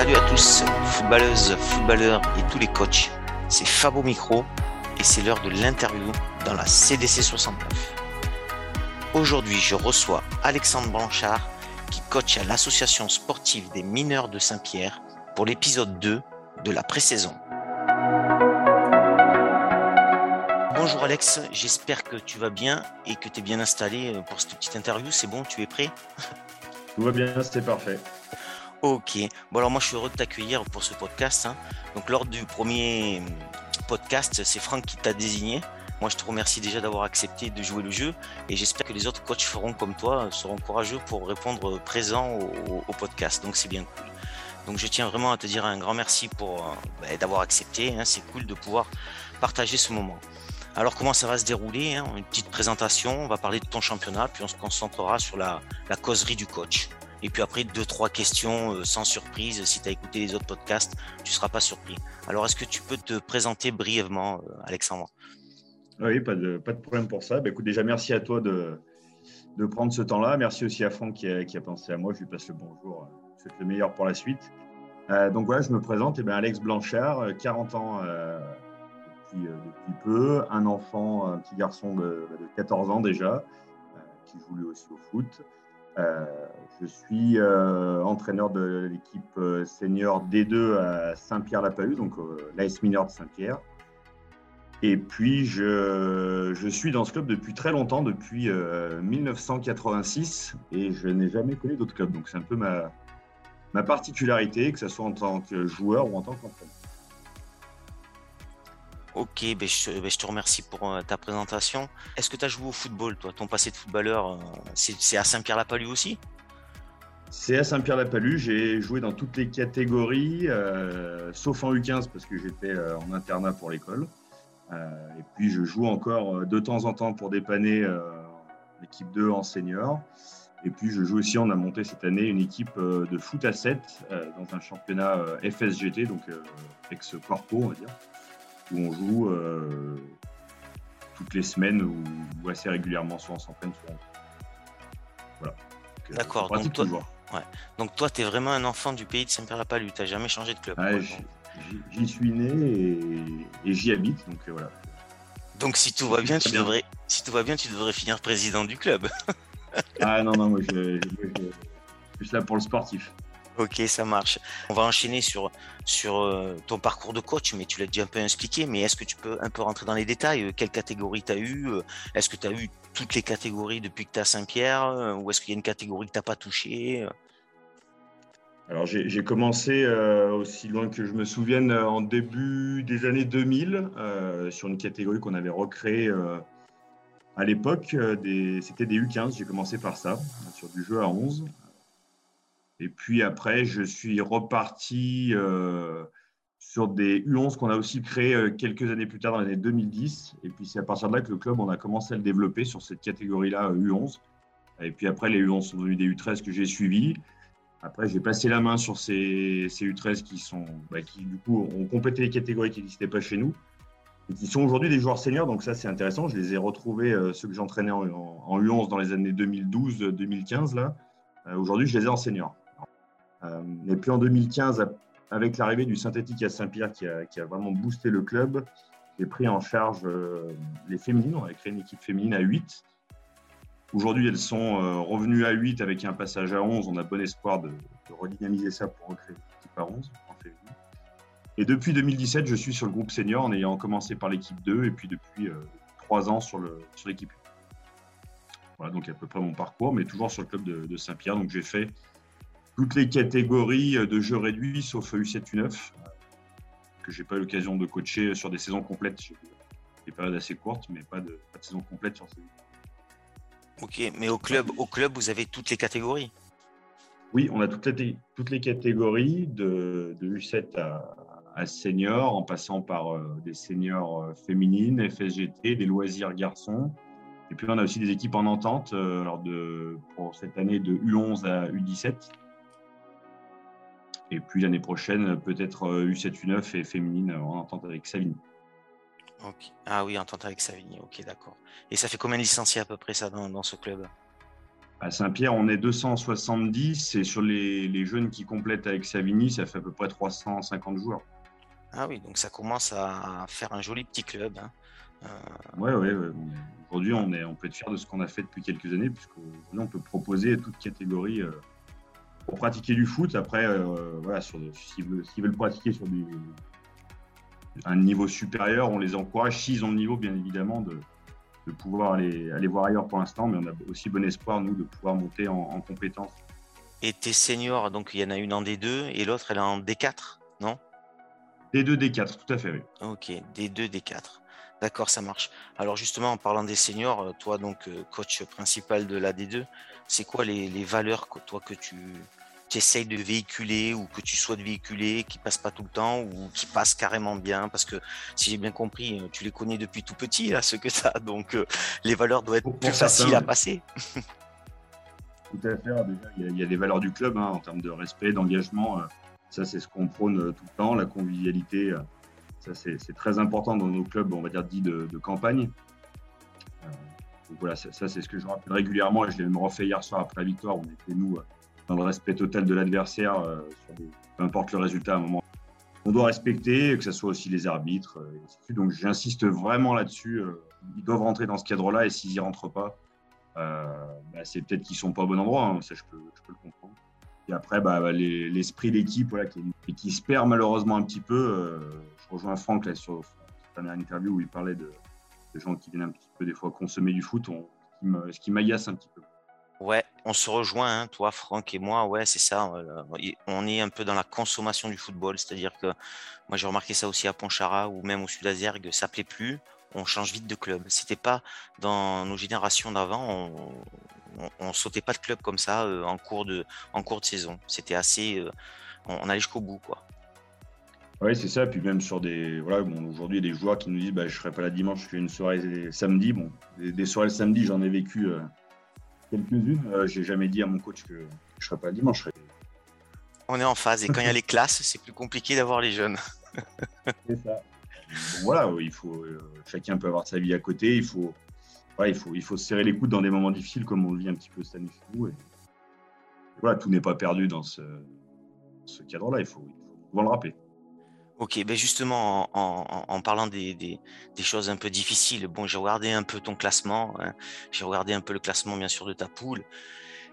Salut à tous, footballeuses, footballeurs et tous les coachs. C'est Fabo Micro et c'est l'heure de l'interview dans la CDC 69. Aujourd'hui, je reçois Alexandre Blanchard qui coach à l'association sportive des mineurs de Saint-Pierre pour l'épisode 2 de la pré-saison. Bonjour Alex, j'espère que tu vas bien et que tu es bien installé pour cette petite interview. C'est bon, tu es prêt? Tout va bien, c'était parfait. Ok, bon alors moi je suis heureux de t'accueillir pour ce podcast. hein. Donc lors du premier podcast, c'est Franck qui t'a désigné. Moi je te remercie déjà d'avoir accepté de jouer le jeu et j'espère que les autres coachs feront comme toi, seront courageux pour répondre présent au, podcast. Donc c'est bien cool. Donc je tiens vraiment à te dire un grand merci pour euh, bah, d'avoir accepté. hein. C'est cool de pouvoir partager ce moment. Alors comment ça va se dérouler hein? Une petite présentation, on va parler de ton championnat, puis on se concentrera sur la causerie du coach. Et puis après, deux, trois questions euh, sans surprise. Si tu as écouté les autres podcasts, tu seras pas surpris. Alors, est-ce que tu peux te présenter brièvement, euh, Alexandre? Oui, pas de, pas de problème pour ça. Bah, écoute, déjà, merci à toi de, de prendre ce temps-là. Merci aussi à Franck qui a, qui a pensé à moi. Je lui passe le bonjour. Je souhaite le meilleur pour la suite. Euh, donc voilà, je me présente. Eh bien, Alex Blanchard, euh, 40 ans euh, depuis, euh, peu, un enfant, un petit garçon de, de 14 ans déjà, euh, qui joue lui aussi au foot. Euh, je suis euh, entraîneur de l'équipe euh, senior D2 à Saint-Pierre-la-Palue, donc l'AS Mineur de Saint-Pierre. Et puis, je, je suis dans ce club depuis très longtemps, depuis euh, 1986, et je n'ai jamais connu d'autres clubs. Donc, c'est un peu ma, ma particularité, que ce soit en tant que joueur ou en tant qu'entraîneur. Ok, ben je, ben je te remercie pour euh, ta présentation. Est-ce que tu as joué au football, toi? Ton passé de footballeur, euh, c'est à Saint-Pierre-la-Palue aussi? C'est à Saint-Pierre-la-Palue, j'ai joué dans toutes les catégories, euh, sauf en U15 parce que j'étais en internat pour l'école. Et puis je joue encore de temps en temps pour dépanner euh, l'équipe 2 en senior. Et puis je joue aussi, on a monté cette année une équipe de foot à 7 euh, dans un championnat FSGT, donc ex-corpo on va dire, où on joue euh, toutes les semaines ou, ou assez régulièrement, soit on s'entraîne, soit on... Voilà. Euh, D'accord, donc toi- toujours. Donc toi, tu es vraiment un enfant du pays de Saint-Pierre-la-Palue, tu jamais changé de club. J'y- suis né et, et j'y habite, donc euh, voilà. Donc si tout va bien, tu bien. devrais, si tout va bien, tu devrais finir président du club. Ah non, non, moi je, je- je- je suis là pour le sportif. Ok, ça marche. On va enchaîner sur, sur euh, ton parcours de coach, mais tu l'as déjà un peu expliqué. Mais est-ce que tu peux un peu rentrer dans les détails Euh, Quelle catégorie tu as eu Euh, Est-ce que tu as eu toutes les catégories depuis que tu à Saint-Pierre Ou est-ce qu'il y a une catégorie que tu n'as pas touchée Alors j'ai commencé aussi loin que je me souvienne en début des années 2000 euh, sur une catégorie qu'on avait recréée à l'époque. C'était des U15, j'ai commencé par ça, sur du jeu à 11. Et puis après, je suis reparti euh, sur des U11 qu'on a aussi créé euh, quelques années plus tard, dans les années 2010. Et puis c'est à partir de là que le club, on a commencé à le développer sur cette catégorie-là, euh, U11. Et puis après, les U11 sont devenus des U13 que j'ai suivis. Après, j'ai passé la main sur ces, ces U13 qui, sont, bah, qui, du coup, ont complété les catégories qui n'existaient pas chez nous et qui sont aujourd'hui des joueurs seniors. Donc, ça, c'est intéressant. Je les ai retrouvés, euh, ceux que j'entraînais en, en, en U11 dans les années 2012-2015. Là, Euh, aujourd'hui, je les ai en seniors. Euh, et puis en 2015, avec l'arrivée du synthétique à Saint-Pierre qui a, vraiment boosté le club, j'ai pris en charge euh, les féminines. On a créé une équipe féminine à 8. Aujourd'hui, elles sont euh, revenues à 8 avec un passage à 11. On a bon espoir de, redynamiser ça pour recréer une équipe à 11 en féminine. Et depuis 2017, je suis sur le groupe senior en ayant commencé par l'équipe 2 et puis depuis euh, 3 ans sur l'équipe 1. Voilà donc à peu près mon parcours, mais toujours sur le club de, de Saint-Pierre. Donc j'ai fait toutes les catégories de jeux réduits sauf U7, U9, euh, que j'ai pas eu l'occasion de coacher sur des saisons complètes. J'ai des périodes assez courtes, mais pas de, pas de saison complète sur ces Ok, mais au club, au club, vous avez toutes les catégories? Oui, on a toutes les, toutes les catégories de, de U7 à, à senior, en passant par euh, des seniors euh, féminines, FSGT, des loisirs garçons. Et puis on a aussi des équipes en entente euh, alors de, pour cette année de U11 à U17. Et puis l'année prochaine, peut-être euh, U7, U9 et féminine en entente avec Savigny. Ok. Ah oui, entente avec Savigny. Ok, d'accord. Et ça fait combien de licenciés à peu près ça dans, dans ce club? À Saint-Pierre, on est 270 et sur les, jeunes qui complètent avec Savigny, ça fait à peu près 350 joueurs. Ah oui, donc ça commence à faire un joli petit club. Hein. Oui, ouais, ouais. Aujourd'hui, on, est, on peut être fier de ce qu'on a fait depuis quelques années, puisqu'on on peut proposer toute catégorie euh, pour pratiquer du foot. Après, euh, voilà, s'ils veulent, pratiquer sur un niveau supérieur, on les encourage, s'ils ont le niveau, bien évidemment, de, pouvoir aller, aller voir ailleurs pour l'instant. Mais on a aussi bon espoir, nous, de pouvoir monter en, en compétences. Et tes seniors, donc il y en a une en D2 et l'autre, elle est en D4, non? D2, D4, tout à fait, oui. Ok, D2, D4. D'accord, ça marche. Alors justement, en parlant des seniors, euh, toi donc euh, coach principal de la D2, c'est quoi les, valeurs que toi que tu, essayes de véhiculer ou que tu souhaites véhiculer, qui passent pas tout le temps ou qui passent carrément bien? Parce que si j'ai bien compris, euh, tu les connais depuis tout petit, là, ce que tu as, donc les valeurs doivent être plus faciles à passer. Tout à fait. Déjà, il y, a, des valeurs du club hein, en termes de respect, d'engagement. ça, c'est ce qu'on prône tout le temps, la convivialité ça, c'est très important dans nos clubs, on va dire, dits de, campagne. Euh, donc voilà, ça, c'est ce que je rappelle régulièrement et je l'ai même refait hier soir après la victoire. On était, nous, euh, dans le respect total de l'adversaire, euh, peu importe le résultat à un moment. On doit respecter, que ce soit aussi les arbitres, et Donc j'insiste vraiment là-dessus. ils doivent rentrer dans ce cadre-là et s'ils n'y rentrent pas, bah, c'est peut-être qu'ils ne sont pas au bon endroit. Hein. ça, je peux, le comprendre. Et après, bah, l'esprit d'équipe qui, se perd malheureusement un petit peu rejoins Franck là, sur cette dernière interview où il parlait de, gens qui viennent un petit peu des fois consommer du foot, ce qui m'agace un petit peu. Ouais, on se rejoint, hein, toi, Franck et moi. Ouais, c'est ça. On est un peu dans la consommation du football. C'est-à-dire que moi, j'ai remarqué ça aussi à Pontcharra ou même au Sud-Azergue, ça plaît plus. On change vite de club. C'était pas dans nos générations d'avant. On, on, sautait pas de club comme ça euh, en cours de en cours de saison. C'était assez. Euh, on allait jusqu'au bout, quoi. Oui, c'est ça. Puis même sur des. Voilà, bon, aujourd'hui, il y a des joueurs qui nous disent bah, je ne serai pas là dimanche, je fais une soirée samedi. Bon, des, soirées le samedi, j'en ai vécu euh, quelques-unes. Je euh, J'ai jamais dit à mon coach que je ne serai pas là dimanche. On est en phase. Et quand il y a les classes, c'est plus compliqué d'avoir les jeunes. c'est ça. voilà, il faut, euh, chacun peut avoir sa vie à côté. Il faut, il, faut, il faut se serrer les coudes dans des moments difficiles, comme on le vit un petit peu cette année chez nous. Et, voilà, tout n'est pas perdu dans ce, ce cadre-là. Il faut, il faut le rappeler. Ok, ben justement, en, parlant des, choses un peu difficiles, bon, j'ai regardé un peu ton classement, hein. j'ai regardé un peu le classement, bien sûr, de ta poule.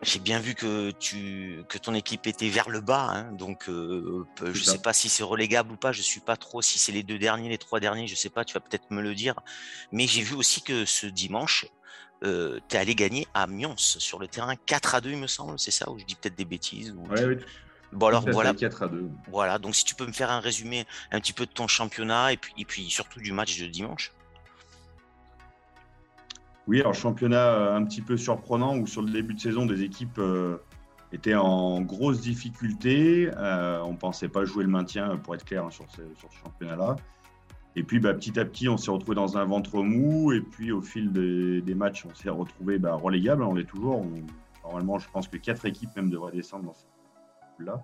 J'ai bien vu que, tu, que ton équipe était vers le bas, hein. donc euh, je ne sais pas si c'est relégable ou pas, je ne suis pas trop, si c'est les deux derniers, les trois derniers, je ne sais pas, tu vas peut-être me le dire. Mais j'ai vu aussi que ce dimanche, euh, tu es allé gagner à Mions sur le terrain 4 à 2, il me semble, c'est ça, ou je dis peut-être des bêtises ou... oui. Bon alors voilà. 4 à 2. Voilà, donc si tu peux me faire un résumé un petit peu de ton championnat et puis, et puis surtout du match de dimanche. Oui, alors championnat euh, un petit peu surprenant où sur le début de saison des équipes euh, étaient en grosse difficulté. Euh, on ne pensait pas jouer le maintien pour être clair hein, sur, ce, championnat-là. Et puis bah, petit à petit, on s'est retrouvé dans un ventre mou. Et puis au fil des, matchs, on s'est retrouvé bah, relégable. On l'est toujours. normalement, je pense que quatre équipes même devraient descendre dans cette là.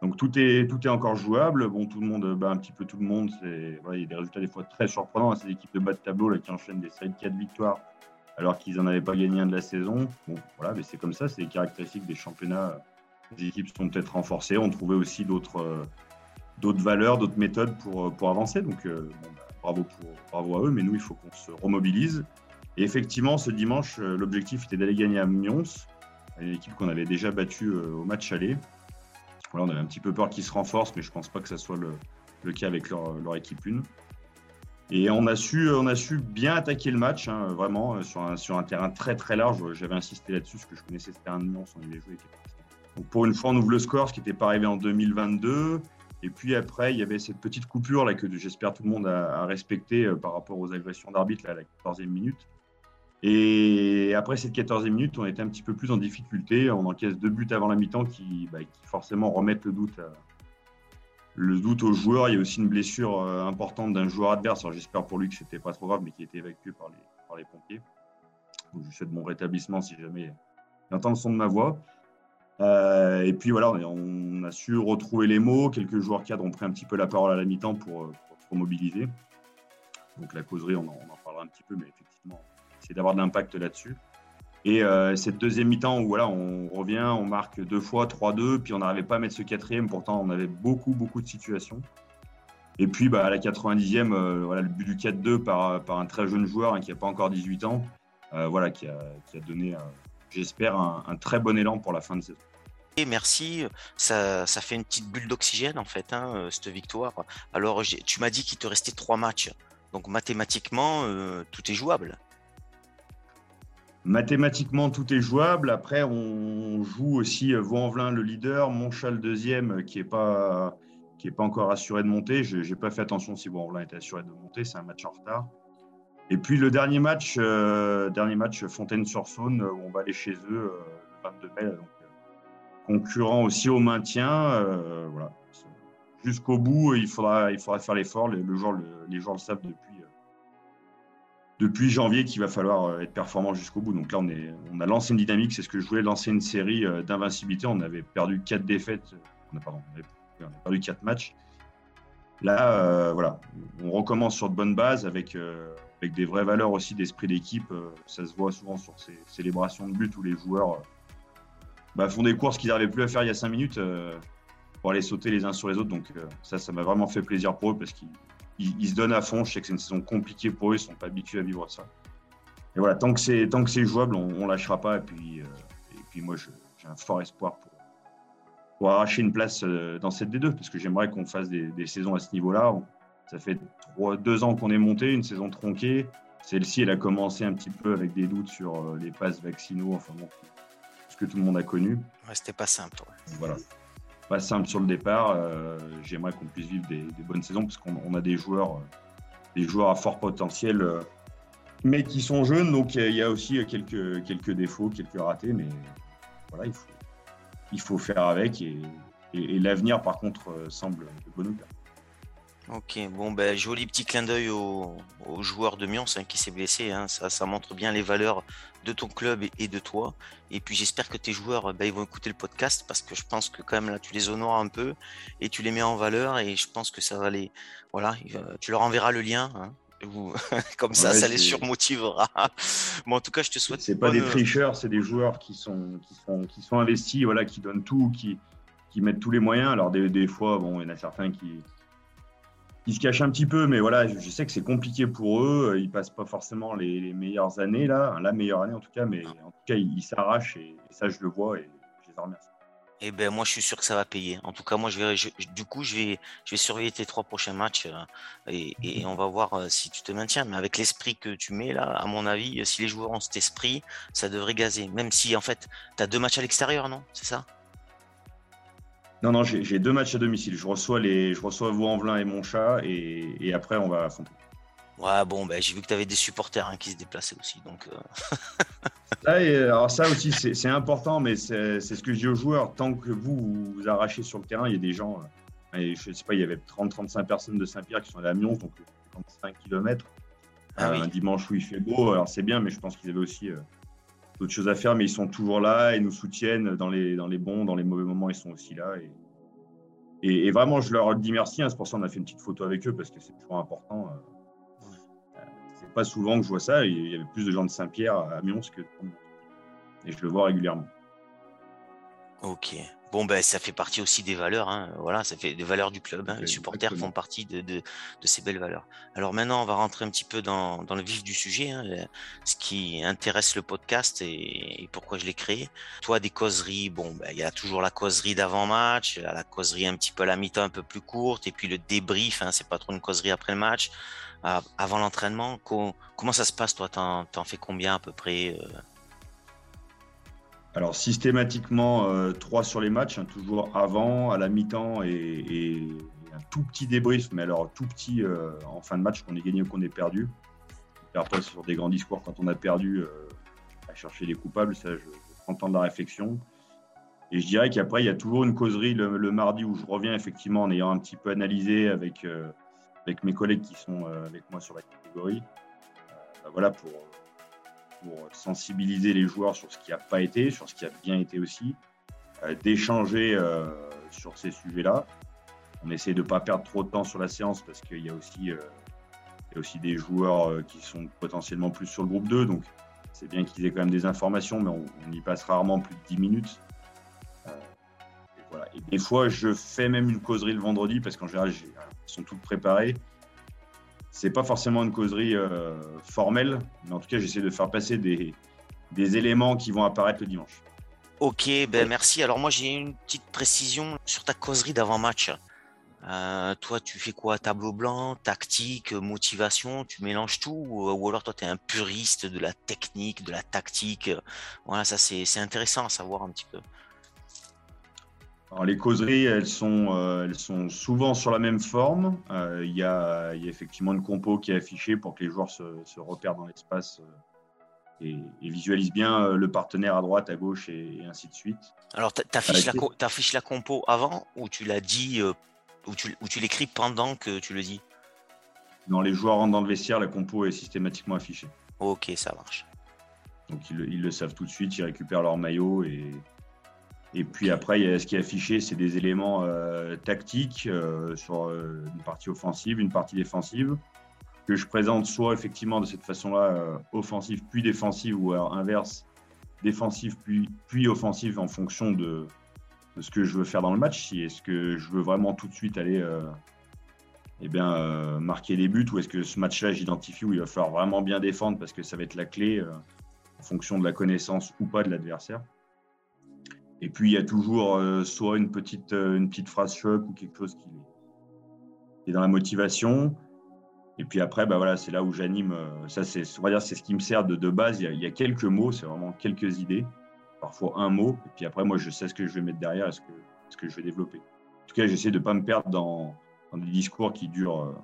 Donc tout est, tout est encore jouable. Bon, tout le monde, bah, un petit peu tout le monde, c'est, il y a des résultats des fois très surprenants. Ces équipes de bas de tableau là, qui enchaînent des séries de 4 victoires alors qu'ils n'en avaient pas gagné un de la saison. Bon, voilà, mais c'est comme ça, c'est les caractéristiques des championnats. Les équipes sont peut-être renforcées, on trouvait aussi d'autres, euh, d'autres valeurs, d'autres méthodes pour, euh, pour avancer. Donc euh, bah, bravo, pour, bravo à eux, mais nous, il faut qu'on se remobilise. Et effectivement, ce dimanche, l'objectif était d'aller gagner à Mions une équipe qu'on avait déjà battue euh, au match aller. Voilà, on avait un petit peu peur qu'ils se renforcent, mais je ne pense pas que ce soit le, cas avec leur, équipe 1. Et on a su, on a su bien attaquer le match, hein, vraiment, euh, sur un, terrain très très large. J'avais insisté là-dessus, parce que je connaissais ce terrain de Lyon, on avait joué. Donc pour une fois, on ouvre le score, ce qui n'était pas arrivé en 2022. Et puis après, il y avait cette petite coupure là que j'espère tout le monde a, respecté euh, par rapport aux agressions d'arbitre à la 14e minute. Et après cette 14e minute, on était un petit peu plus en difficulté. On encaisse deux buts avant la mi-temps qui, bah, forcément remettent le doute, le doute aux joueurs. Il y a aussi une blessure euh, importante d'un joueur adverse. J'espère pour lui que c'était pas trop grave, mais qui a été évacué par les, pompiers. Donc, je souhaite mon rétablissement si jamais il entend le son de ma voix. Euh, et puis voilà, on a su retrouver les mots. Quelques joueurs cadres ont pris un petit peu la parole à la mi-temps pour, euh, se remobiliser. Donc la causerie, on en, on en parlera un petit peu, mais effectivement, d'avoir de l'impact là-dessus. Et cette deuxième mi-temps où voilà, on revient, on marque deux fois, 3-2, puis on n'arrivait pas à mettre ce quatrième, pourtant on avait beaucoup, beaucoup de situations. Et puis bah, à la 90e, voilà, le but du 4-2 par, par un très jeune joueur hein, qui n'a pas encore 18 ans, voilà, qui a, qui a donné, j'espère, un, un, très bon élan pour la fin de saison. Merci, ça, ça fait une petite bulle d'oxygène en fait, hein, cette victoire. Alors tu m'as dit qu'il te restait trois matchs, donc mathématiquement, tout est jouable. Mathématiquement, tout est jouable. Après, on joue aussi euh, Vaux-en-Velin, le leader, Montchal, le deuxième, euh, qui n'est pas, pas encore assuré de monter. Je n'ai pas fait attention si Vaux-en-Velin était assuré de monter. C'est un match en retard. Et puis le dernier match, euh, dernier match Fontaine-sur-Saône, où on va aller chez eux le 22 mai. Donc, concurrent aussi au maintien. voilà. Jusqu'au bout, il faudra, il faudra faire l'effort. Le, le, les joueurs le savent depuis depuis janvier qu'il va falloir euh, être performant jusqu'au bout. Donc là, on, est, on a lancé une dynamique. C'est ce que je voulais lancer une série euh, d'invincibilité. On avait perdu quatre défaites. On a, pardon, on avait, perdu quatre matchs. Là, euh, voilà, on recommence sur de bonnes bases avec, avec des vraies valeurs aussi d'esprit d'équipe. ça se voit souvent sur ces célébrations de but où les joueurs bah, font des courses qu'ils n'arrivaient plus à faire il y a cinq minutes pour aller sauter les uns sur les autres. Donc ça, ça m'a vraiment fait plaisir pour eux parce qu'ils ils, se donnent à fond. Je sais que c'est une saison compliquée pour eux, ils ne sont pas habitués à vivre ça. Et voilà, tant que c'est, tant que c'est jouable, on ne lâchera pas. Et puis, euh, et puis moi, j'ai un fort espoir pour, pour arracher une place euh, dans cette D2, parce que j'aimerais qu'on fasse des, saisons à ce niveau-là. Ça fait trois, deux ans qu'on est monté, une saison tronquée. Celle-ci, elle a commencé un petit peu avec des doutes sur euh, les passes vaccinaux, enfin bon, ce que tout le monde a connu. Ouais, c'était pas simple. Voilà pas simple sur le départ. Euh, j'aimerais qu'on puisse vivre des, bonnes saisons parce qu'on a des joueurs, euh, des joueurs à fort potentiel, euh, mais qui sont jeunes. Donc il y a aussi quelques, quelques défauts, quelques ratés, mais voilà, il faut, il faut faire avec. Et, l'avenir, par contre, semble de bonne augure. Ok, bon, ben, joli petit clin d'œil au, joueur de Mions hein, qui s'est blessé. Hein. Ça, ça, montre bien les valeurs de ton club et, de toi. Et puis j'espère que tes joueurs ben, ils vont écouter le podcast parce que je pense que quand même là tu les honores un peu et tu les mets en valeur et je pense que ça va les. Voilà, tu leur enverras le lien. Hein. comme ça, ça les surmotivera. bon, en tout cas, je te souhaite. C'est pas des tricheurs, c'est des joueurs qui sont, qui sont, qui sont investis, voilà, qui donnent tout, qui, qui mettent tous les moyens. Alors des, des fois, bon, il y en a certains qui, ils se cachent un petit peu, mais voilà, je, sais que c'est compliqué pour eux. Ils passent pas forcément les, meilleures années là, la meilleure année en tout cas, mais en tout cas ils s'arrachent et, ça je le vois et je les remercie. Eh ben moi je suis sûr que ça va payer. En tout cas moi je vais, du coup je vais, je vais surveiller tes trois prochains matchs euh, et, on va voir euh, si tu te maintiens. Mais avec l'esprit que tu mets là, à mon avis, si les joueurs ont cet esprit, ça devrait gazer. Même si en fait tu as deux matchs à l'extérieur, non? C'est ça? Non, non, j'ai deux matchs à domicile. Je reçois, les, je reçois Vaux-en-Velin et mon chat, et, et, après, on va affronter. Ouais, bon, ben, j'ai vu que tu avais des supporters hein, qui se déplaçaient aussi. Donc, euh. alors ça aussi, c'est important, mais c'est ce que je dis aux joueurs. Tant que vous vous arrachez sur le terrain, il y a des gens, euh, je sais pas, il y avait 30-35 personnes de Saint-Pierre qui sont à Mions, donc 35 km. Ah un dimanche où il fait beau, alors c'est bien, mais je pense qu'ils avaient aussi euh, d'autres choses à faire, mais ils sont toujours là et nous soutiennent dans les, dans les bons, dans les mauvais moments, ils sont aussi là. Et, et, vraiment, je leur dis merci. Hein, c'est pour ça qu'on a fait une petite photo avec eux parce que c'est toujours important. Euh, euh, c'est pas souvent que je vois ça. Il y avait plus de gens de Saint-Pierre à Mions que et je le vois régulièrement. Ok. Bon, ben, ça fait partie aussi des valeurs. Hein. Voilà, ça fait des valeurs du club. Hein. Les supporters font partie de, de, de, ces belles valeurs. Alors maintenant, on va rentrer un petit peu dans, dans le vif du sujet, hein, ce qui intéresse le podcast et, pourquoi je l'ai créé. Toi, des causeries, bon, ben, il y a toujours la causerie d'avant-match, la causerie un petit peu à la mi-temps un peu plus courte, et puis le débrief, c'est pas trop une causerie après le match, avant l'entraînement. comment ça se passe, toi? T'en fais combien à peu près euh? Alors systématiquement, euh, trois sur les matchs, hein, toujours avant, à la mi-temps et, un tout petit débrief, mais alors tout petit euh, en fin de match, qu'on ait gagné ou qu'on ait perdu. Et après, sur des grands discours, quand on a perdu, euh, à chercher les coupables, ça, je, prends le temps de la réflexion. Et je dirais qu'après, il y a toujours une causerie le, mardi où je reviens effectivement en ayant un petit peu analysé avec, avec mes collègues qui sont avec moi sur la catégorie. Bah, voilà, pour pour sensibiliser les joueurs sur ce qui n'a pas été, sur ce qui a bien été aussi, euh, d'échanger euh, sur ces sujets-là. On essaie de ne pas perdre trop de temps sur la séance parce qu'il y, a aussi, euh, aussi des joueurs qui sont potentiellement plus sur le groupe 2. Donc, c'est bien qu'ils aient quand même des informations, mais on, y passe rarement plus de 10 minutes. et, des fois, je fais même une causerie le vendredi parce qu'en général, elles sont toutes préparées. C'est pas forcément une causerie formelle, mais en tout cas, j'essaie de faire passer des, éléments qui vont apparaître le dimanche. Ok, ben merci. Alors moi j'ai une petite précision sur ta causerie d'avant-match. Euh, toi, tu fais quoi? Tableau blanc, tactique, motivation, tu mélanges tout ou, alors toi, tu es un puriste de la technique, de la tactique? Voilà, ça c'est intéressant à savoir un petit peu. Alors, les causeries, elles sont, euh, elles sont souvent sur la même forme. Euh, il y, a, effectivement une compo qui est affichée pour que les joueurs se, se repèrent dans l'espace et, visualise bien euh, le partenaire à droite, à gauche et, ainsi de suite. Alors, tu affiches, la, compo avant ou tu l'as dit, euh, ou tu, tu l'écris pendant que tu le dis? Dans les joueurs rentrent dans le vestiaire, la compo est systématiquement affichée. Ok, ça marche. Donc, ils, le savent tout de suite, ils récupèrent leur maillot et, et puis après, ce qui est affiché, c'est des éléments euh, tactiques sur une partie offensive, une partie défensive que je présente soit effectivement de cette façon-là, euh, offensive puis défensive, ou inverse, défensive puis, puis offensive en fonction de, ce que je veux faire dans le match. Si est-ce que je veux vraiment tout de suite aller euh, eh bien, euh, marquer des buts, ou est-ce que ce match-là, j'identifie où il va falloir vraiment bien défendre parce que ça va être la clé en fonction de la connaissance ou pas de l'adversaire. Et puis il y a toujours soit une petite, une petite phrase choc ou quelque chose qui est dans la motivation, et puis après, bah voilà, c'est là où j'anime. Euh, ça, c'est, on va dire, c'est ce qui me sert de, base. Il y, a, quelques mots, c'est vraiment quelques idées, parfois un mot. Et puis après, moi, je sais ce que je vais mettre derrière ce que, ce que je vais développer. En tout cas, j'essaie de ne pas me perdre dans, des discours qui durent euh,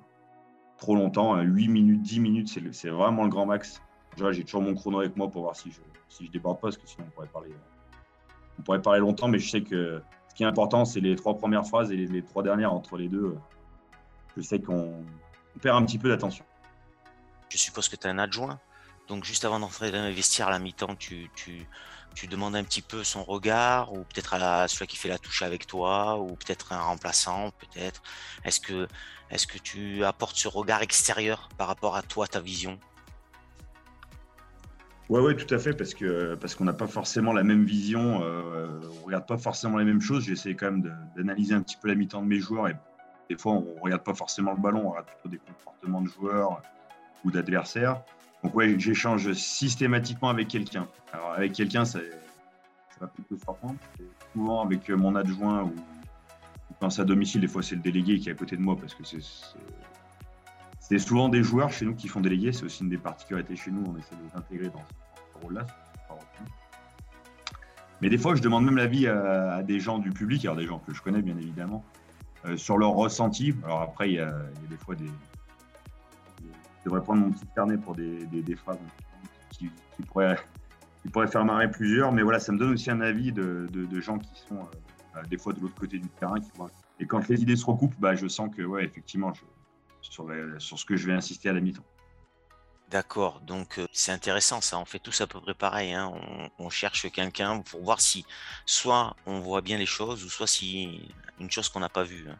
trop longtemps. 8 minutes, 10 minutes, c'est, vraiment le grand max. j'ai toujours mon chrono avec moi pour voir si je si je déborde pas, parce que sinon on pourrait parler, on pourrait parler longtemps. Mais je sais que ce qui est important, c'est les trois premières phrases et les trois dernières entre les deux. Je sais qu'on on perd un petit peu d'attention. Je suppose que tu es un adjoint. Donc juste avant d'entrer dans le vestiaire à la mi-temps, tu, tu, demandes un petit peu son regard, ou peut-être à, celui qui fait la touche avec toi, ou peut-être un remplaçant, peut-être. Est que tu apportes ce regard extérieur par rapport à toi, ta vision? Ouais, ouais, tout à fait, parce que parce qu'on n'a pas forcément la même vision, euh, on regarde pas forcément les mêmes choses. J'essaie quand même d'analyser un petit peu la mi-temps de mes joueurs et des fois, on regarde pas forcément le ballon, on regarde plutôt des comportements de joueurs ou d'adversaires. Donc, ouais, j'échange systématiquement avec quelqu'un. Alors, avec quelqu'un, ça, va plutôt surprendre. Souvent avec mon adjoint ou, quand c'est à domicile, des fois, c'est le délégué qui est à côté de moi parce que c'est souvent des joueurs chez nous qui font déléguer. C'est aussi une des particularités chez nous. On essaie de les intégrer dans ce rôle-là. Mais des fois, je demande même l'avis à, des gens du public, alors des gens que je connais bien évidemment, euh, sur leur ressenti. Alors après, il y, a, des fois des. Je devrais prendre mon petit carnet pour des, des, phrases qui, pourraient, qui, pourraient, faire marrer plusieurs, mais voilà, ça me donne aussi un avis de, de, gens qui sont euh, des fois de l'autre côté du terrain. Et quand les idées se recoupent, bah, je sens que, ouais, effectivement, je, sur, ce que je vais insister à la mi-temps. D'accord, donc c'est intéressant ça, on fait tous à peu près pareil, hein. on, cherche quelqu'un pour voir si soit on voit bien les choses ou soit si une chose qu'on n'a pas vue. Hein.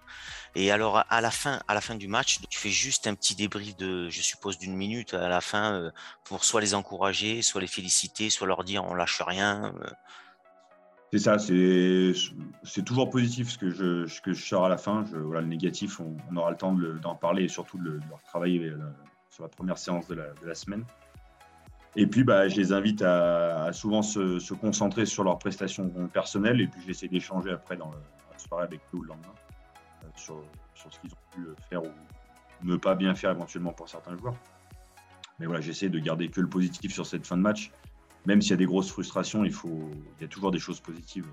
Et alors à la fin, à la fin du match, tu fais juste un petit débrief de, je suppose, d'une minute à la fin pour soit les encourager, soit les féliciter, soit leur dire on lâche rien. C'est ça, c'est toujours positif ce que je, que je sors à la fin. Voilà, le négatif, on, aura le temps d'en parler et surtout de, de retravailler sur la première séance de la, semaine. Et puis, bah, je les invite à, souvent se, concentrer sur leurs prestations personnelles et puis j'essaie d'échanger après dans, la soirée avec eux le lendemain euh, sur, ce qu'ils ont pu faire ou ne pas bien faire éventuellement pour certains joueurs. Mais voilà, j'essaie de garder que le positif sur cette fin de match. Même s'il y a des grosses frustrations, il, faut, il y a toujours des choses positives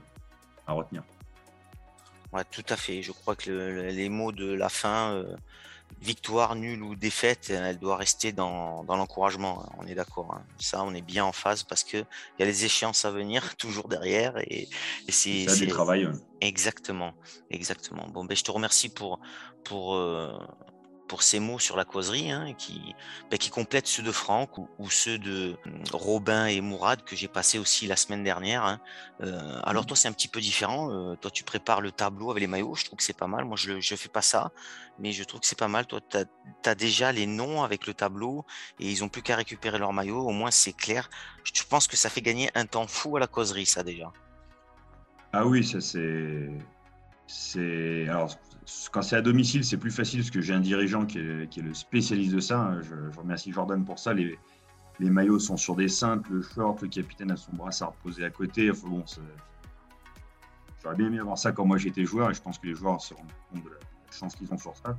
à retenir. Ouais, tout à fait. Je crois que les mots de la fin, euh, victoire, nulle ou défaite, elle doit rester dans, l'encouragement. Hein, on est d'accord. Hein. Ça, on est bien en phase parce que il y a les échéances à venir toujours derrière et, c'est du travail. Exactement, exactement. Bon, ben je te remercie pour pour euh, pour ces mots sur la causerie, hein, qui, ben, qui complètent ceux de Franck ou, ceux de hum, Robin et Mourad que j'ai passé aussi la semaine dernière. Hein. Euh, alors mmh. toi, c'est un petit peu différent. Euh, toi, tu prépares le tableau avec les maillots. Je trouve que c'est pas mal. Moi, je ne fais pas ça, mais je trouve que c'est pas mal. Toi, tu as, déjà les noms avec le tableau et ils ont plus qu'à récupérer leur maillot. Au moins, c'est clair. Je pense que ça fait gagner un temps fou à la causerie, ça déjà. Ah oui, ça c'est. C'est alors quand c'est à domicile, c'est plus facile parce que j'ai un dirigeant qui est, le spécialiste de ça. Je, remercie Jordan pour ça. Les, maillots sont sur des cintres, le short, le capitaine a son brassard posé à côté. Bon, j'aurais bien aimé avoir ça quand moi j'étais joueur et je pense que les joueurs se rendent compte de la chance qu'ils ont sur ça.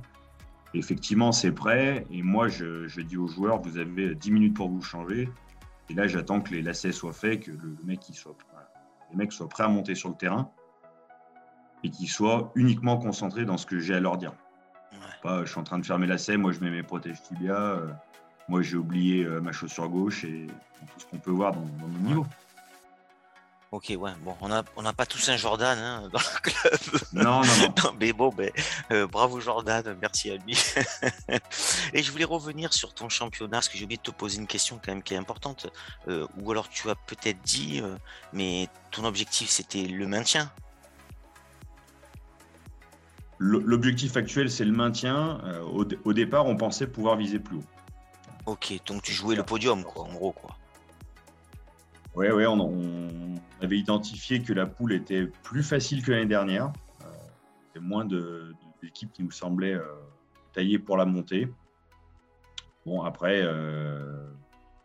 effectivement, c'est prêt et moi je, dis aux joueurs vous avez 10 minutes pour vous changer. Et là, j'attends que les lacets soient faits, que le, mec soit, les mecs soient prêts à monter sur le terrain et qu'ils soient uniquement concentrés dans ce que j'ai à leur dire. Pas, je suis en train de fermer la lacets, moi je mets mes protèges tibia, euh, moi j'ai oublié euh, ma chaussure gauche et tout ce qu'on peut voir dans, dans nos niveaux. Ok, ouais, bon, on n'a on a pas tous un Jordan hein, dans le club. Non, non, non. mais bon, ben, euh, bravo Jordan, merci à lui. et je voulais revenir sur ton championnat, parce que j'ai oublié de te poser une question quand même qui est importante. ou alors tu as peut-être dit, mais ton objectif c'était le maintien. L'objectif actuel, c'est le maintien. Euh, au, départ, on pensait pouvoir viser plus haut. Ok, donc tu jouais le podium, quoi, en gros, quoi. Oui, ouais, on, avait identifié que la poule était plus facile que l'année dernière. Euh, il y avait moins d'équipes qui nous semblaient euh, taillées pour la montée. Bon, après,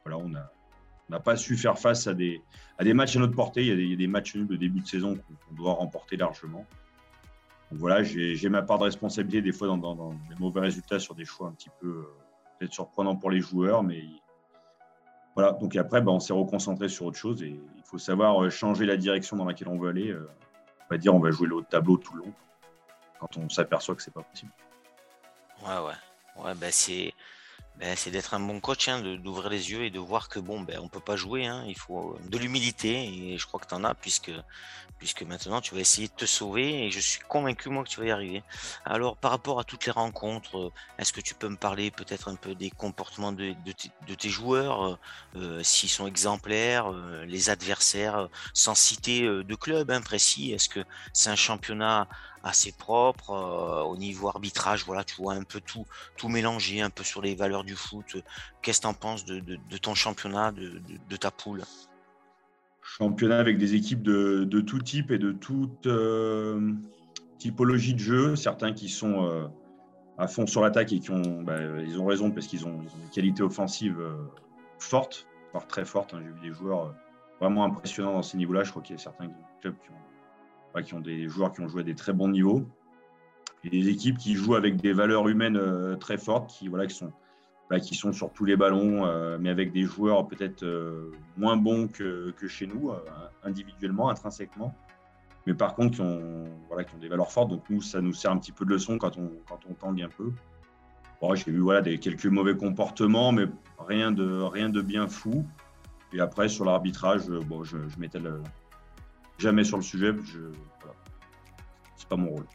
voilà, on n'a pas su faire face à des, à des matchs à notre portée. Il y a des, matchs nuls de début de saison qu'on doit remporter largement voilà, j'ai ma part de responsabilité des fois dans, dans, des mauvais résultats sur des choix un petit peu euh, peut-être surprenants pour les joueurs, mais voilà. Donc après, bah, on s'est reconcentré sur autre chose et il faut savoir euh, changer la direction dans laquelle on veut aller. Euh, on va dire on va jouer le tableau tout le long quand on s'aperçoit que c'est pas possible. Ouais, ouais, ouais, bah c'est ben, c'est d'être un bon coach, hein, d'ouvrir les yeux et de voir que bon, ben, on peut pas jouer. Hein, il faut de l'humilité et je crois que tu en as puisque, maintenant tu vas essayer de te sauver et je suis convaincu moi que tu vas y arriver. Alors par rapport à toutes les rencontres, euh, est-ce que tu peux me parler peut-être un peu des comportements de, de, tes joueurs, euh, euh, s'ils sont exemplaires, les adversaires, sans citer de club hein, précis? Est-ce que c'est un championnat assez propre euh, au niveau arbitrage. Voilà, tu vois un peu tout, tout mélangé, un peu sur les valeurs du foot. Qu'est-ce que tu en penses de, ton championnat, de, ta poule? Championnat avec des équipes de, tout type et de toute euh, typologie de jeu. Certains qui sont euh, à fond sur l'attaque et qui ont, bah, ils ont raison parce qu'ils ont, des qualités offensives fortes, voire très fortes. Hein. J'ai vu des joueurs vraiment impressionnants dans ces niveaux-là. Je crois qu'il y a certains clubs qui ont qui ont des joueurs qui ont joué à des très bons niveaux, et des équipes qui jouent avec des valeurs humaines euh, très fortes, qui, voilà, qui, sont, bah, qui sont sur tous les ballons, euh, mais avec des joueurs peut-être euh, moins bons que, que chez nous, individuellement, intrinsèquement, mais par contre qui ont, voilà, qui ont des valeurs fortes. Donc nous, ça nous sert un petit peu de leçon quand on, quand on tangue un peu. Bon, J'ai vu voilà, quelques mauvais comportements, mais rien de, rien de bien fou. Et après, sur l'arbitrage, bon, je, je mettais le, jamais sur le sujet. Je, voilà. C'est pas mon rôle.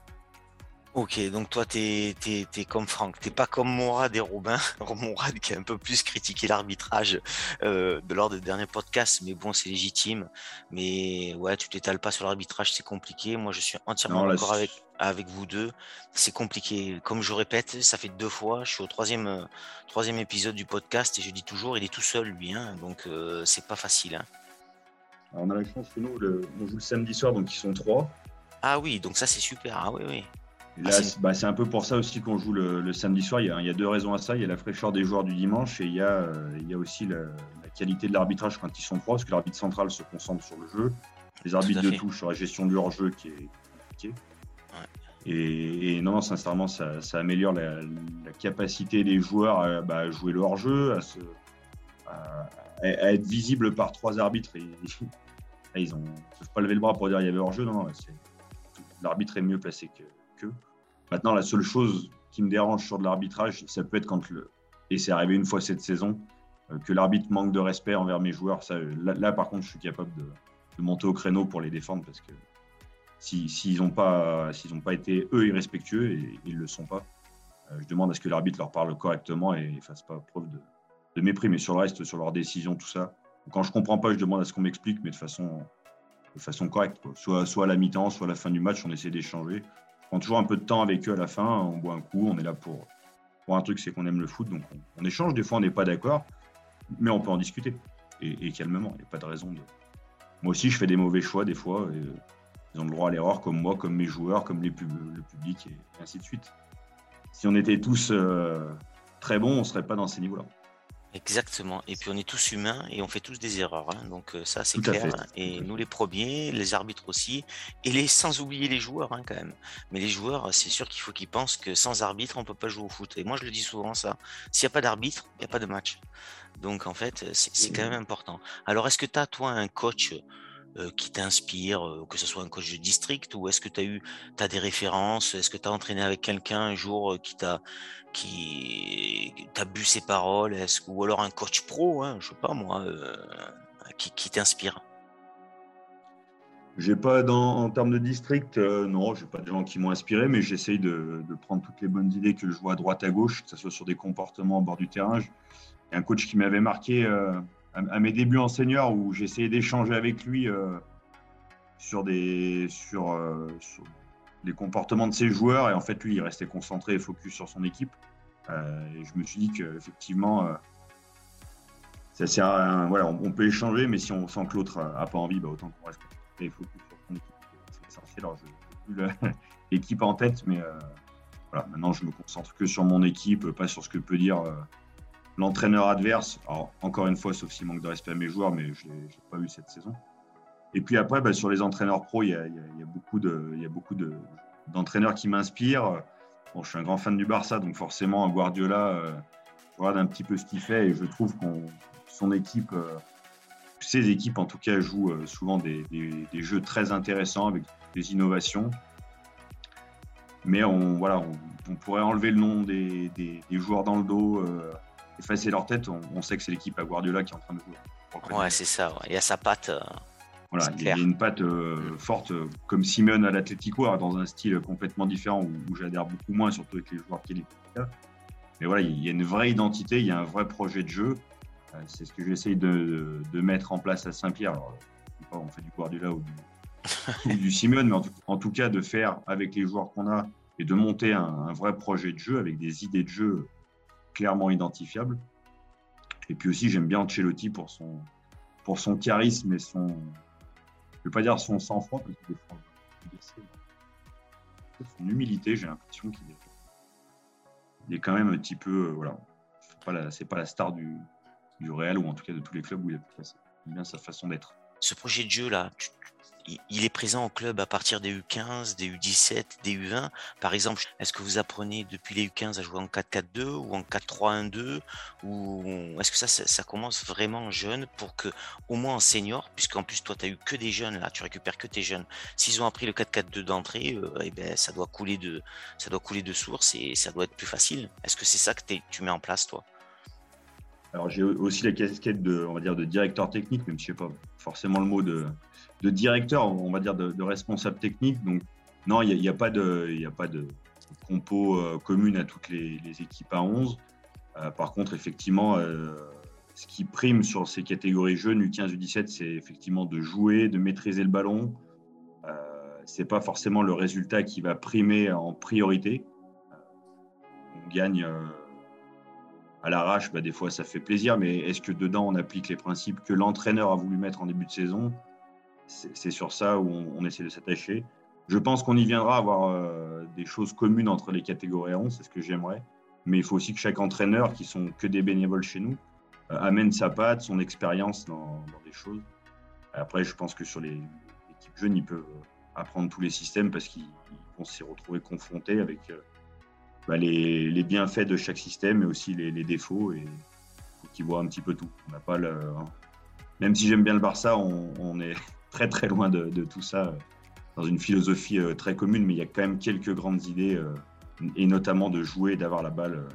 Ok, donc toi, tu es, comme Franck, t'es pas comme Mourad et Robin. Mourad qui a un peu plus critiqué l'arbitrage euh, de lors des derniers podcasts, mais bon, c'est légitime. Mais ouais, tu t'étales pas sur l'arbitrage, c'est compliqué. Moi, je suis entièrement d'accord avec, avec vous deux. C'est compliqué. Comme je répète, ça fait deux fois. Je suis au troisième, euh, troisième épisode du podcast et je dis toujours, il est tout seul, lui. Hein, donc, euh, c'est pas facile. Hein on a la chance que nous, on joue le samedi soir, donc ils sont trois. Ah oui, donc ça c'est super. Ah oui, oui. Là, ah, bah, c'est un peu pour ça aussi qu'on joue le, samedi soir. Il y, a, deux raisons à ça. Il y a la fraîcheur des joueurs du dimanche et il y a, euh, il y a aussi la, qualité de l'arbitrage quand ils sont trois, parce que l'arbitre central se concentre sur le jeu. Les arbitres de touche sur la gestion du hors-jeu qui est compliqué. Et, non, sincèrement, ça, améliore la, capacité des joueurs à, bah, jouer le hors-jeu, à, à, être visible par trois arbitres. Et, ils ne peuvent pas lever le bras pour dire qu'il y avait hors-jeu. Non, l'arbitre est mieux placé que, Maintenant, la seule chose qui me dérange sur de l'arbitrage, ça peut être quand le. Et c'est arrivé une fois cette saison, euh, que l'arbitre manque de respect envers mes joueurs. Ça, là, par contre, je suis capable de, monter au créneau pour les défendre parce que s'ils n'ont pas, pas été eux irrespectueux, et ils ne le sont pas, je demande à ce que l'arbitre leur parle correctement et ne fasse pas preuve de, mépris. Mais sur le reste, sur leurs décisions, tout ça, quand je comprends pas, je demande à ce qu'on m'explique, mais de façon, de façon correcte. Soit, soit à la mi-temps, soit à la fin du match, on essaie d'échanger. On prend toujours un peu de temps avec eux à la fin, on boit un coup, on est là pour, pour un truc, c'est qu'on aime le foot, donc on, échange. Des fois, on n'est pas d'accord, mais on peut en discuter. Et, calmement, il n'y a pas de raison de. Moi aussi, je fais des mauvais choix des fois. Ils ont le droit à l'erreur, comme moi, comme mes joueurs, comme les le public, et ainsi de suite. Si on était tous euh, très bons, on ne serait pas dans ces niveaux-là. Exactement. Et puis on est tous humains et on fait tous des erreurs. Hein. Donc euh, ça c'est clair. Et nous les premiers, les arbitres aussi, et les sans oublier les joueurs hein, quand même. Mais les joueurs, c'est sûr qu'il faut qu'ils pensent que sans arbitre on peut pas jouer au foot. Et moi je le dis souvent ça. S'il n'y a pas d'arbitre, il n'y a pas de match. Donc en fait c'est quand même important. Alors est-ce que tu as toi un coach qui t'inspire, euh, que ce soit un coach de district ou est-ce que tu as eu as des références? Est-ce que tu as entraîné avec quelqu'un un jour euh, qui t'a qui t'a bu ses paroles? Ou alors un coach pro, hein, je sais pas moi, qui, t'inspire? J'ai pas en termes de district, non, j'ai pas de gens qui m'ont inspiré, mais j'essaye de, prendre toutes les bonnes idées que je vois à droite à gauche, que ce soit sur des comportements au bord du terrain. Y a un coach qui m'avait marqué à, mes débuts en senior où j'essayais d'échanger avec lui euh, sur, des, euh, sur, les comportements de ses joueurs. Et en fait, lui, il restait concentré et focus sur son équipe. Euh, et je me suis dit qu'effectivement, ça sert à, voilà, on, peut échanger, mais si on sent que l'autre n'a pas envie, bah, autant qu'on reste concentré et focus sur son équipe. C'est essentiel. Alors, je n'ai plus l'équipe en tête, mais voilà, maintenant, je me concentre que sur mon équipe, pas sur ce que peut dire l'entraîneur adverse, encore une fois, sauf s'il manque de respect à mes joueurs, mais je ne l'ai pas eu cette saison. Et puis après, bah, sur les entraîneurs pro, il y a, de, y a beaucoup d'entraîneurs qui m'inspirent. Bon, je suis un grand fan du Barça, donc forcément, Guardiola, euh, je regarde un petit peu ce qu'il fait et je trouve qu'on son équipe, euh, ses équipes en tout cas, jouent euh, souvent des, jeux très intéressants avec des innovations. Mais on, voilà, on, pourrait enlever le nom des, joueurs dans le dos effacer leur tête, on, sait que c'est l'équipe à Guardiola qui est en train de jouer. Ouais, c'est ça. Il y a sa patte. Euh, voilà, il y a une patte euh, forte, euh, comme Simone à l'Atletico, dans un style complètement différent où, j'adhère beaucoup moins, surtout avec les joueurs qu'il est. Mais voilà, il y a une vraie identité, il y a un vrai projet de jeu. c'est ce que j'essaye de, de, mettre en place à Saint-Pierre. Alors, on fait du Guardiola ou du, du Simone, mais en tout, cas de faire avec les joueurs qu'on a et de monter un, un, vrai projet de jeu avec des idées de jeu clairement identifiable. Et puis aussi, j'aime bien Ancelotti pour son, pour son charisme et son, je ne vais pas dire son sang-froid, parce que son humilité, j'ai l'impression qu'il est, quand même un petit peu, euh, voilà, c'est pas la, c'est pas la star du, du Real ou en tout cas de tous les clubs où il a pu passer. Bien sa façon d'être. Ce projet de jeu là, tu, il est présent au club à partir des U15, des U17, des U20. Par exemple, est-ce que vous apprenez depuis les U15 à jouer en 4-4-2 ou en 4-3-1-2 ou est-ce que ça, ça, commence vraiment jeune pour que, au moins en senior, puisqu'en plus toi tu as eu que des jeunes là, tu récupères que tes jeunes. S'ils ont appris le 4-4-2 d'entrée, euh, eh ben, ça doit couler de, ça doit couler de source et ça doit être plus facile. Est-ce que c'est ça que tu mets en place toi? Alors j'ai aussi la casquette de, on va dire, de directeur technique, même si je sais pas forcément le mot de, directeur, on va dire de, responsable technique. Donc non, il n'y a, pas de, il a pas de compo euh, commune à toutes les, équipes à 11. Euh, par contre, effectivement, euh, ce qui prime sur ces catégories jeunes, U15, U17, c'est effectivement de jouer, de maîtriser le ballon. Ce n'est pas forcément le résultat qui va primer en priorité. On gagne à l'arrache, bah, des fois ça fait plaisir, mais est-ce que dedans on applique les principes que l'entraîneur a voulu mettre en début de saison? C'est sur ça où on, essaie de s'attacher. Je pense qu'on y viendra avoir euh, des choses communes entre les catégories 11, c'est ce que j'aimerais. Mais il faut aussi que chaque entraîneur, qui sont que des bénévoles chez nous, euh, amène sa patte, son expérience dans, des choses. Après, je pense que sur les équipes jeunes, ils peuvent apprendre tous les systèmes parce qu'ils vont s'y retrouver confrontés avec euh, bah, les, bienfaits de chaque système et aussi les, défauts et qui voient un petit peu tout. On n'a pas le, hein. Même si j'aime bien le Barça, on, est très très loin de, tout ça euh, dans une philosophie euh, très commune, mais il y a quand même quelques grandes idées euh, et notamment de jouer d'avoir la balle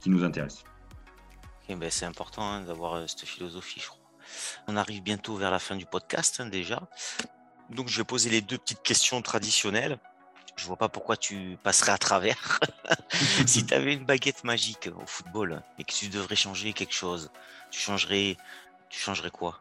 qui nous intéresse. Ben, c'est important hein, d'avoir cette philosophie, je crois. On arrive bientôt vers la fin du podcast hein, déjà. Donc je vais poser les deux petites questions traditionnelles. Je vois pas pourquoi tu passerais à travers. si tu avais une baguette magique au football et que tu devrais changer quelque chose, tu changerais, tu changerais quoi?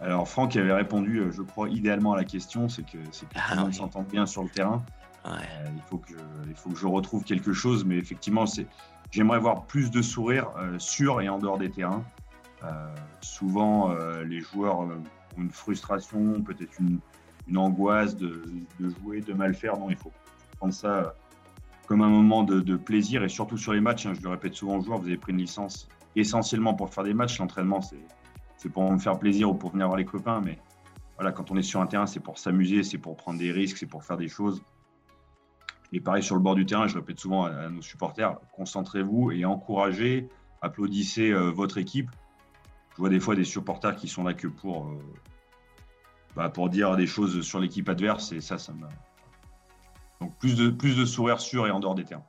Alors Franck avait répondu, euh, je crois, idéalement à la question, c'est que, c'est que tout le monde s'entende bien sur le terrain. Euh, il, faut que je, il faut que je retrouve quelque chose, mais effectivement, c'est, j'aimerais voir plus de sourires euh, sur et en dehors des terrains. souvent, les joueurs ont une frustration, peut-être une, une angoisse de, jouer, de mal faire. Non, il faut prendre ça comme un moment de, de plaisir et surtout sur les matchs. Hein, je le répète souvent aux joueurs, vous avez pris une licence essentiellement pour faire des matchs. L'entraînement, c'est pour me faire plaisir ou pour venir voir les copains. Mais voilà, quand on est sur un terrain, c'est pour s'amuser, c'est pour prendre des risques, c'est pour faire des choses. Et pareil sur le bord du terrain, je répète souvent à, nos supporters, concentrez-vous et encouragez, applaudissez euh, votre équipe. Je vois des fois des supporters qui sont là que pour, euh, bah, pour dire des choses sur l'équipe adverse et ça, ça me. Donc plus de, plus de sourires sur et en dehors des terrains.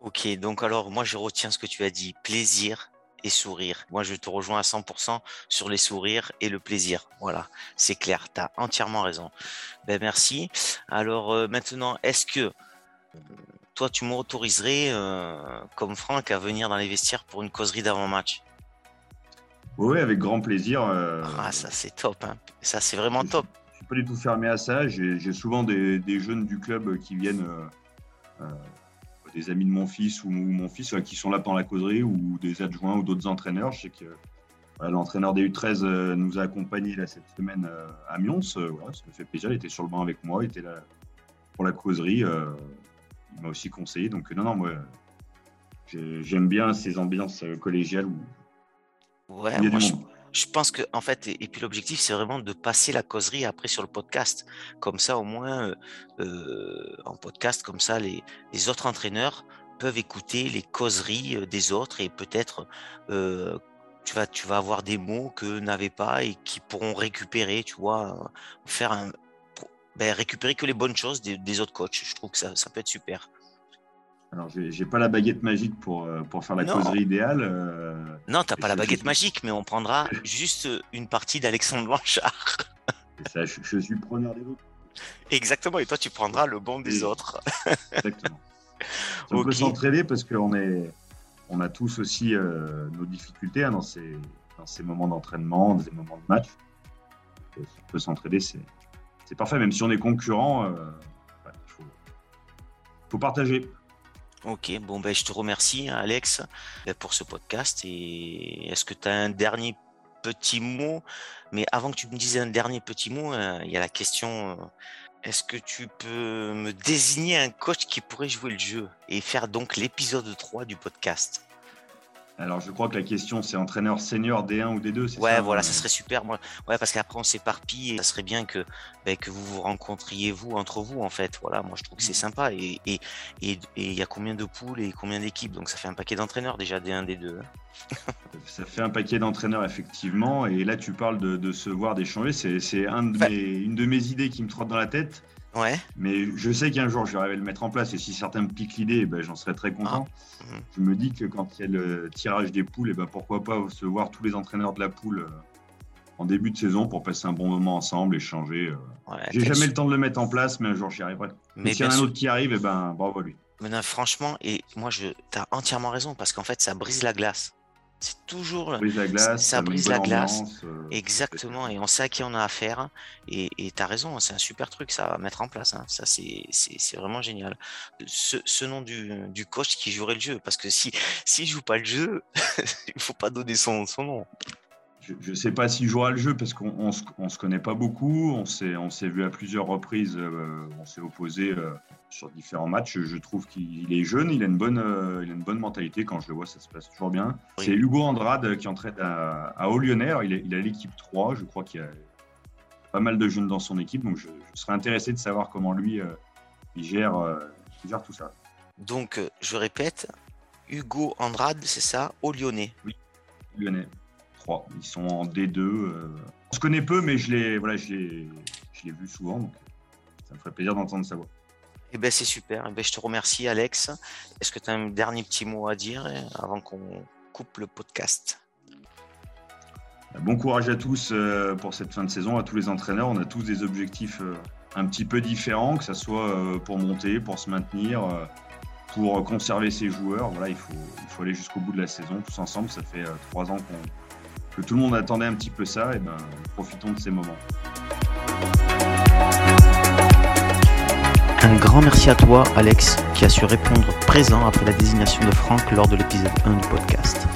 Ok, donc alors moi je retiens ce que tu as dit, plaisir et sourire. Moi je te rejoins à 100% sur les sourires et le plaisir. Voilà, c'est clair, tu as entièrement raison. Ben merci. Alors euh, maintenant, est-ce que toi tu m'autoriserais, euh, comme Franck, à venir dans les vestiaires pour une causerie d'avant-match? Oui, avec grand plaisir. Ah ça c'est top, hein. ça c'est vraiment top. Je ne suis pas du tout fermé à ça. J'ai souvent des, des, jeunes du club qui viennent des amis de mon fils ou, mon fils qui sont là pendant la causerie ou des adjoints ou d'autres entraîneurs. Je sais que l'entraîneur des U13 euh, nous a accompagnés là, cette semaine euh, à Mions. Euh, ça me fait plaisir. Il était sur le banc avec moi, il était là pour la causerie. il m'a aussi conseillé. Donc, non, non, moi, j'aime bien ces ambiances collégiales où ouais, du monde je pense que en fait, et, puis l'objectif, c'est vraiment de passer la causerie après sur le podcast. Comme ça, au moins, euh, en podcast, comme ça, les, les, autres entraîneurs peuvent écouter les causeries euh, des autres et peut-être euh, tu vas, tu vas avoir des mots que n'avaient pas et qui pourront récupérer, tu vois, faire un, ben, récupérer que les bonnes choses des, des, autres coachs. Je trouve que ça, ça peut être super. Alors, j'ai pas la baguette magique pour, euh, pour faire la causerie idéale. Euh, non, t'as pas la baguette magique, mais on prendra juste une partie d'Alexandre Blanchard. ça, je, suis preneur des autres. Exactement, et toi, tu prendras le bon des autres. Exactement. On peut s'entraider parce qu'on est, on a tous aussi euh, nos difficultés hein, dans, ces, dans ces moments d'entraînement, dans ces moments de match. on peut s'entraider, c'est parfait. Même si on est concurrent, il faut, faut partager. Ok, bon ben je te remercie Alex ben, pour ce podcast. Et est-ce que tu as un dernier petit mot? Mais avant que tu me dises un dernier petit mot, euh, il y a la question euh, est-ce que tu peux me désigner un coach qui pourrait jouer le jeu et faire donc l'épisode 3 du podcast? Alors, je crois que la question, c'est entraîneur senior D1 ou D2, Ouais, ça, voilà, ça serait super. Moi, ouais, parce qu'après, on s'éparpille et ça serait bien que, ben, que vous vous rencontriez, vous, entre vous, en fait. Voilà, moi, je trouve que c'est mm. sympa. Et il et, et, y a combien de poules et combien d'équipes? Donc, ça fait un paquet d'entraîneurs déjà, D1, D2. Hein. ça fait un paquet d'entraîneurs, effectivement. Et là, tu parles de, de se voir, d'échanger. C'est un de une de mes idées qui me trotte dans la tête. Ouais. Mais je sais qu'un jour, je vais arriver à le mettre en place. Et si certains me piquent l'idée, ben, j'en serais très content. Ah. Mhm. Je me dis que quand il y a le tirage des poules, et ben, pourquoi pas se voir tous les entraîneurs de la poule euh, en début de saison pour passer un bon moment ensemble, échanger. Euh. J'ai jamais le temps de le mettre en place, mais un jour, j'y arriverai. Mais s'il y en a un autre qui arrive, et ben, bravo à lui. Mais franchement, et moi, je, tu as entièrement raison parce qu'en fait, ça brise la glace. C'est toujours. Ça brise la glace. Ça, brise la glace. Euh, Exactement. Et on sait à qui on a affaire. Et tu as raison, c'est un super truc ça à mettre en place. Hein. Ça, c'est vraiment génial. Ce, ce nom du, du, coach qui jouerait le jeu. Parce que si s'il ne joue pas le jeu, il ne faut pas donner son, son nom je ne sais pas s'il jouera le jeu parce qu'on ne se, connaît pas beaucoup. On s'est vu à plusieurs reprises. Euh, on s'est opposé euh, sur différents matchs. Je trouve qu'il est jeune, il a, une bonne, euh, il a une bonne mentalité. Quand je le vois, ça se passe toujours bien. C'est Hugo Andrade qui entraîne à, à Lyonnais. Il, a l'équipe 3. Je crois qu'il y a pas mal de jeunes dans son équipe. Donc je, serais intéressé de savoir comment lui il gère, il gère tout ça. Donc je répète, Hugo Andrade, c'est ça, au Lyonnais. Oui, Lyonnais. Ils sont en D2. Euh. On se connaît peu, mais je l'ai voilà, je vu souvent. Donc ça me ferait plaisir d'entendre sa voix. Eh ben, c'est super. Eh ben, je te remercie, Alex. Est-ce que tu as un dernier petit mot à dire euh, avant qu'on coupe le podcast? Bon courage à tous euh, pour cette fin de saison, à tous les entraîneurs. On a tous des objectifs un petit peu différent, que ce soit pour monter, pour se maintenir, pour conserver ses joueurs. Voilà, il faut, il faut aller jusqu'au bout de la saison tous ensemble. Ça fait trois ans tout le monde attendait un petit peu ça. Et ben, profitons de ces moments. Un grand merci à toi, Alex, qui a su répondre présent après la désignation de Franck lors de l'épisode 1 du podcast.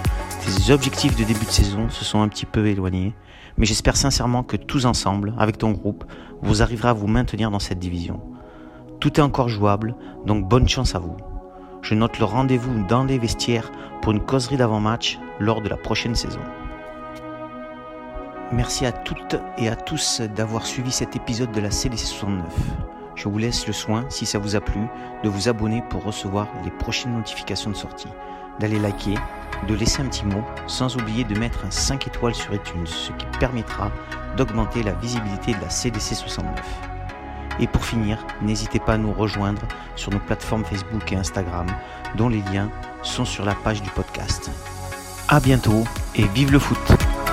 Tes objectifs de début de saison se sont un petit peu éloignés, mais j'espère sincèrement que tous ensemble, avec ton groupe, vous arriverez à vous maintenir dans cette division. Tout est encore jouable, donc bonne chance à vous. Je note le rendez-vous dans les vestiaires pour une causerie d'avant-match lors de la prochaine saison. Merci à toutes et à tous d'avoir suivi cet épisode de la CDC 69. Je vous laisse le soin, si ça vous a plu, de vous abonner pour recevoir les prochaines notifications de sortie, d'aller liker, de laisser un petit mot, sans oublier de mettre un 5 étoiles sur iTunes, ce qui permettra d'augmenter la visibilité de la CDC 69. Et pour finir, n'hésitez pas à nous rejoindre sur nos plateformes Facebook et Instagram, dont les liens sont sur la page du podcast. A bientôt et vive le foot!